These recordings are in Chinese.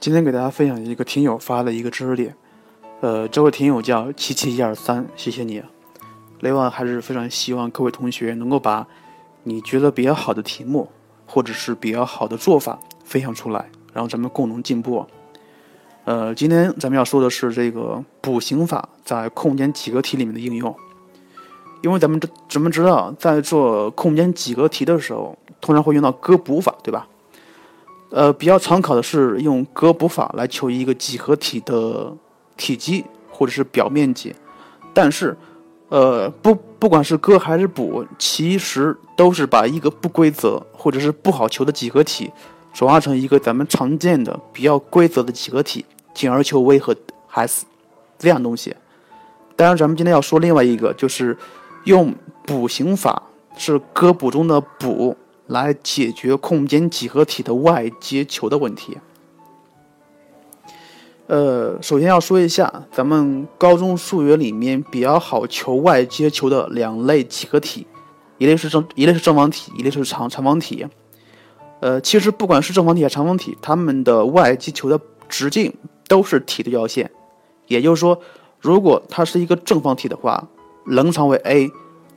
今天给大家分享一个听友发的一个知识点，呃，这位听友叫七七一二三，谢谢你。另外，还是非常希望各位同学能够把你觉得比较好的题目，或者是比较好的做法分享出来，然后咱们共同进步。呃，今天咱们要说的是这个补刑法在空间几何题里面的应用，因为咱们这咱们知道，在做空间几何题的时候，通常会用到割补法，对吧？呃，比较常考的是用割补法来求一个几何体的体积或者是表面积，但是，呃，不不管是割还是补，其实都是把一个不规则或者是不好求的几何体转化成一个咱们常见的比较规则的几何体，进而求 v 和 s 这样东西。当然，咱们今天要说另外一个，就是用补刑法，是割补中的补。来解决空间几何体的外接球的问题。呃，首先要说一下，咱们高中数学里面比较好求外接球的两类几何体，一类是正一类是正方体，一类是长长方体。呃，其实不管是正方体还是长方体，它们的外接球的直径都是体对角线。也就是说，如果它是一个正方体的话，棱长为 a，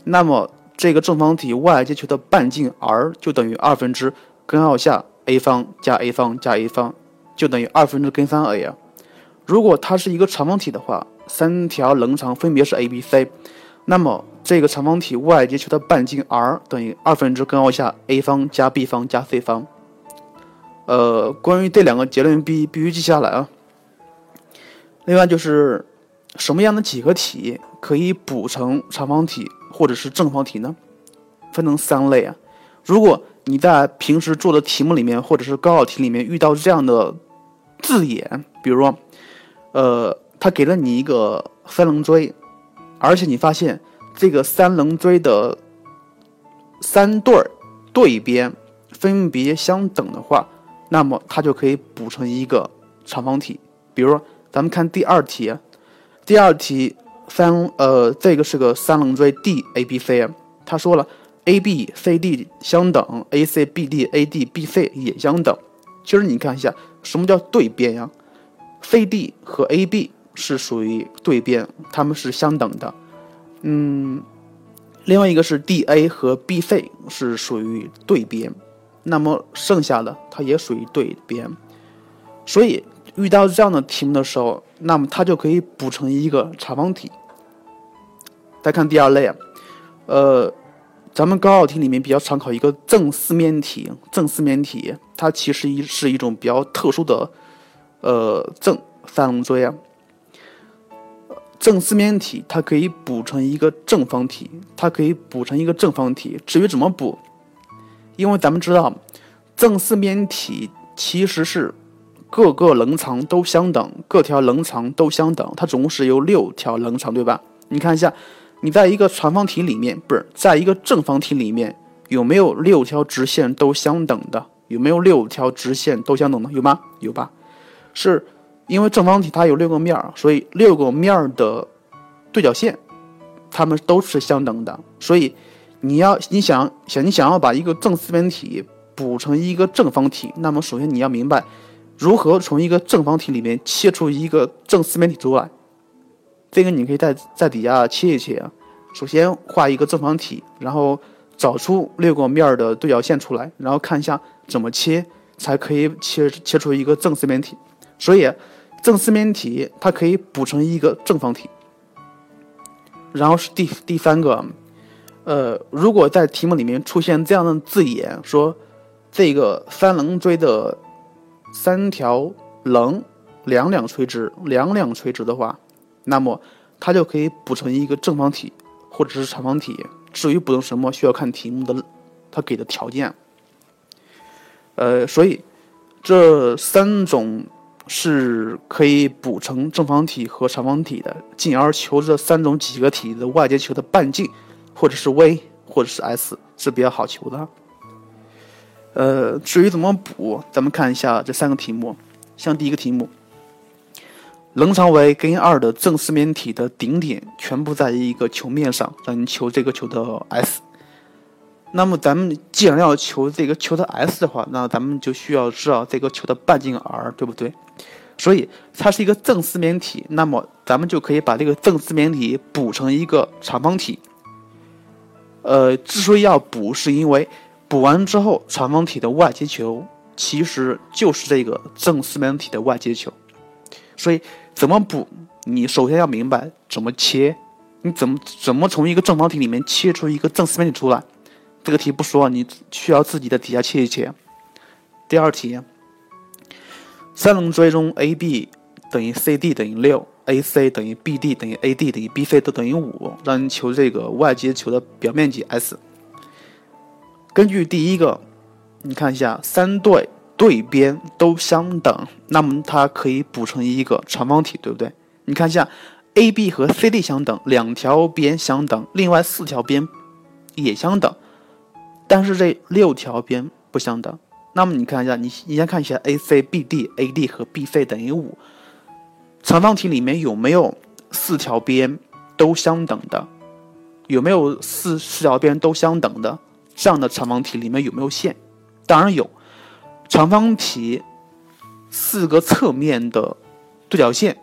那么这个正方体外接球的半径 r 就等于二分之根号下 a 方加 a 方加 a 方，就等于二分之根三 a 啊。如果它是一个长方体的话，三条棱长分别是 a、b、c，那么这个长方体外接球的半径 r 等于二分之根号下 a 方加 b 方加 c 方。呃，关于这两个结论必必须记下来啊。另外就是什么样的几何体可以补成长方体？或者是正方体呢，分成三类啊。如果你在平时做的题目里面，或者是高考题里面遇到这样的字眼，比如说，呃，他给了你一个三棱锥，而且你发现这个三棱锥的三对儿对边分别相等的话，那么它就可以补成一个长方体。比如说，咱们看第二题，第二题。三呃，这个是个三棱锥 D A B C 啊。他说了，A B C D 相等，A C B D A D B C 也相等。其实你看一下，什么叫对边呀？C D 和 A B 是属于对边，它们是相等的。嗯，另外一个是 D A 和 B C 是属于对边，那么剩下的它也属于对边。所以遇到这样的题目的时候，那么它就可以补成一个长方体。再看第二类啊，呃，咱们高考题里面比较常考一个正四面体，正四面体它其实一是一种比较特殊的，呃，正三棱锥啊。正四面体它可以补成一个正方体，它可以补成一个正方体。至于怎么补，因为咱们知道，正四面体其实是各个棱长都相等，各条棱长都相等，它总共是有六条棱长，对吧？你看一下。你在一个长方体里面，不是在一个正方体里面，有没有六条直线都相等的？有没有六条直线都相等的？有吗？有吧？是因为正方体它有六个面儿，所以六个面儿的对角线，它们都是相等的。所以你要你想想你想要把一个正四面体补成一个正方体，那么首先你要明白如何从一个正方体里面切出一个正四面体出来。这个你可以在在底下切一切啊。首先画一个正方体，然后找出六个面的对角线出来，然后看一下怎么切才可以切切出一个正四面体。所以正四面体它可以补成一个正方体。然后是第第三个，呃，如果在题目里面出现这样的字眼，说这个三棱锥的三条棱两两垂直，两两垂直的话。那么它就可以补成一个正方体或者是长方体。至于补成什么，需要看题目的它给的条件。呃，所以这三种是可以补成正方体和长方体的，进而求这三种几何体的外接球的半径，或者是 v 或者是 s 是比较好求的。呃，至于怎么补，咱们看一下这三个题目，像第一个题目。棱长为根二的正四面体的顶点全部在一个球面上，让你求这个球的 S。那么咱们既然要求这个球的 S 的话，那咱们就需要知道这个球的半径 r，对不对？所以它是一个正四面体，那么咱们就可以把这个正四面体补成一个长方体。呃，之所以要补，是因为补完之后，长方体的外接球其实就是这个正四面体的外接球。所以怎么补？你首先要明白怎么切，你怎么怎么从一个正方体里面切出一个正四面体出来？这个题不说，你需要自己的底下切一切。第二题，三棱锥中 AB 等于 CD 等于六，AC 等于 BD 等于 AD 等于 BC 都等于五，让你求这个外接球的表面积 S。根据第一个，你看一下，三对对边都相等，那么它可以补成一个长方体，对不对？你看一下，AB 和 CD 相等，两条边相等，另外四条边也相等。但是这六条边不相等，那么你看一下，你你先看一下 AC、BD、AD 和 BC 等于五，长方体里面有没有四条边都相等的？有没有四四条边都相等的这样的长方体里面有没有线？当然有，长方体四个侧面的对角线，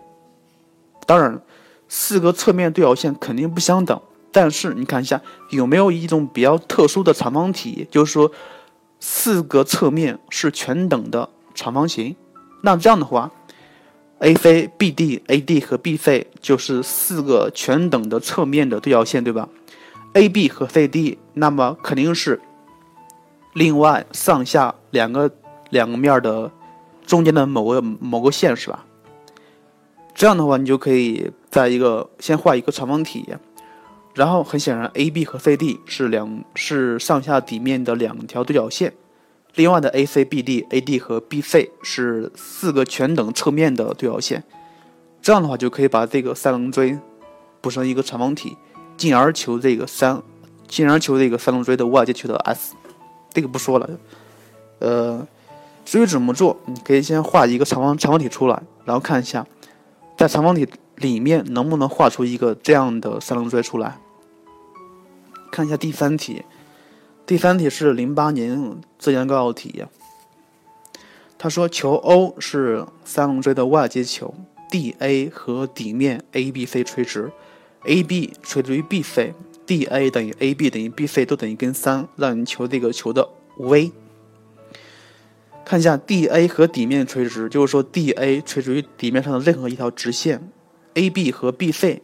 当然四个侧面对角线肯定不相等。但是你看一下，有没有一种比较特殊的长方体，就是说四个侧面是全等的长方形？那这样的话，AC、BD、AD 和 BC 就是四个全等的侧面的对角线，对吧？AB 和 CD 那么肯定是另外上下两个两个面的中间的某个某个线，是吧？这样的话，你就可以在一个先画一个长方体。然后很显然，AB 和 CD 是两是上下底面的两条对角线，另外的 AC、BD、AD 和 BC 是四个全等侧面的对角线。这样的话就可以把这个三棱锥补成一个长方体，进而求这个三，进而求这个三棱锥的外接球的 S。这个不说了。呃，至于怎么做，你可以先画一个长方长方体出来，然后看一下在长方体里面能不能画出一个这样的三棱锥出来。看一下第三题，第三题是零八年浙江高考题。他说球 O 是三棱锥的外接球，DA 和底面 ABC 垂直，AB 垂直于 BC，DA 等于 AB 等于 BC 都等于根三，让你求这个球的 V。看一下 DA 和底面垂直，就是说 DA 垂直于底面上的任何一条直线，AB 和 BC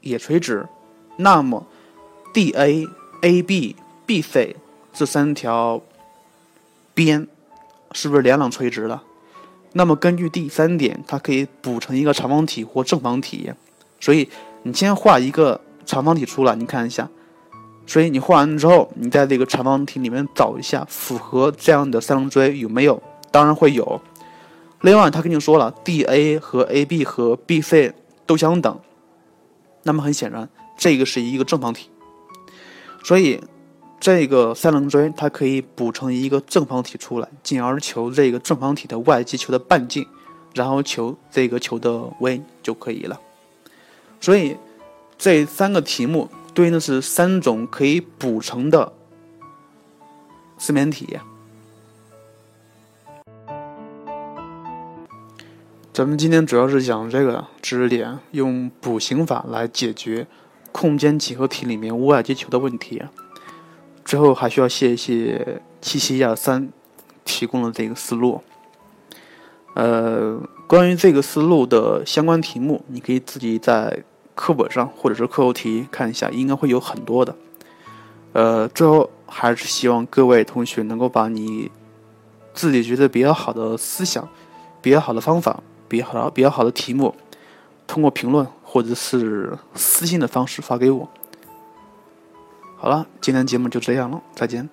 也垂直，那么。D A A B B C 这三条边是不是两两垂直了？那么根据第三点，它可以补成一个长方体或正方体。所以你先画一个长方体出来，你看一下。所以你画完之后，你在这个长方体里面找一下符合这样的三棱锥有没有？当然会有。另外，他跟你说了，D A 和 A B 和 B C 都相等，那么很显然，这个是一个正方体。所以，这个三棱锥它可以补成一个正方体出来，进而求这个正方体的外接球的半径，然后求这个球的 v 就可以了。所以，这三个题目对应的是三种可以补成的四面体。咱们今天主要是讲这个知识点，用补形法来解决。空间几何题里面外接球的问题，之后还需要谢谢七七一二三提供的这个思路。呃，关于这个思路的相关题目，你可以自己在课本上或者是课后题看一下，应该会有很多的。呃，最后还是希望各位同学能够把你自己觉得比较好的思想、比较好的方法、比较好、比较好的题目，通过评论。或者是私信的方式发给我。好了，今天节目就这样了，再见。